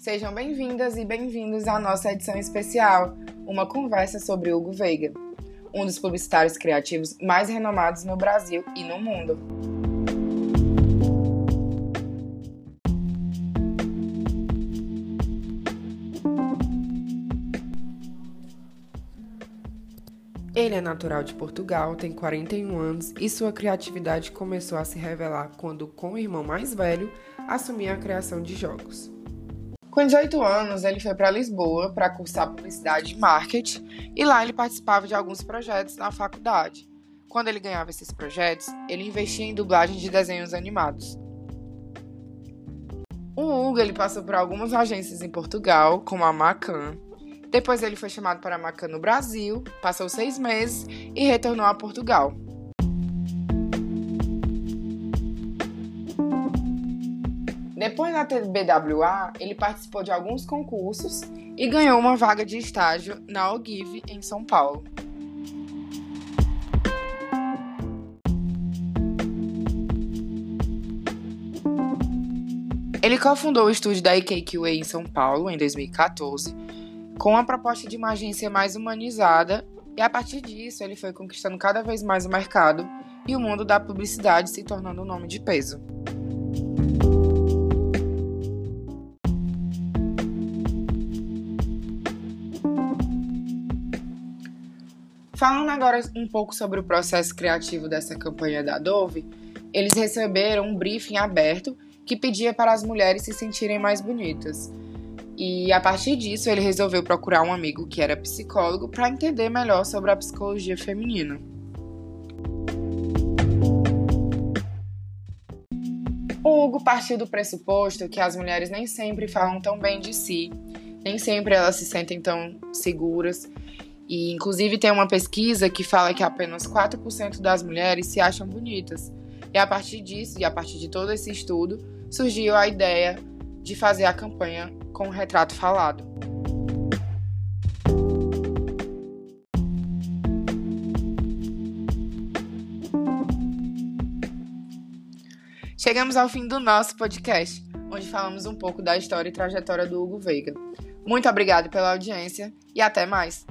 Sejam bem-vindas e bem-vindos à nossa edição especial, uma conversa sobre Hugo Veiga, um dos publicitários criativos mais renomados no Brasil e no mundo. Ele é natural de Portugal, tem 41 anos e sua criatividade começou a se revelar quando, com o irmão mais velho, assumia a criação de jogos. Com 18 anos, ele foi para Lisboa para cursar publicidade e marketing e lá ele participava de alguns projetos na faculdade. Quando ele ganhava esses projetos, ele investia em dublagem de desenhos animados. O Hugo ele passou por algumas agências em Portugal, como a Macan, depois ele foi chamado para Macan no Brasil, passou seis meses e retornou a Portugal. Depois da TBWA, ele participou de alguns concursos e ganhou uma vaga de estágio na Ogive, em São Paulo. Ele cofundou o estúdio da IKQA em São Paulo em 2014 com a proposta de uma agência mais humanizada, e a partir disso ele foi conquistando cada vez mais o mercado e o mundo da publicidade se tornando um nome de peso. Falando agora um pouco sobre o processo criativo dessa campanha da Dove, eles receberam um briefing aberto que pedia para as mulheres se sentirem mais bonitas. E a partir disso, ele resolveu procurar um amigo que era psicólogo para entender melhor sobre a psicologia feminina. O Hugo partiu do pressuposto que as mulheres nem sempre falam tão bem de si, nem sempre elas se sentem tão seguras. E inclusive tem uma pesquisa que fala que apenas 4% das mulheres se acham bonitas. E a partir disso, e a partir de todo esse estudo, surgiu a ideia de fazer a campanha com o retrato falado. Chegamos ao fim do nosso podcast, onde falamos um pouco da história e trajetória do Hugo Veiga. Muito obrigado pela audiência e até mais!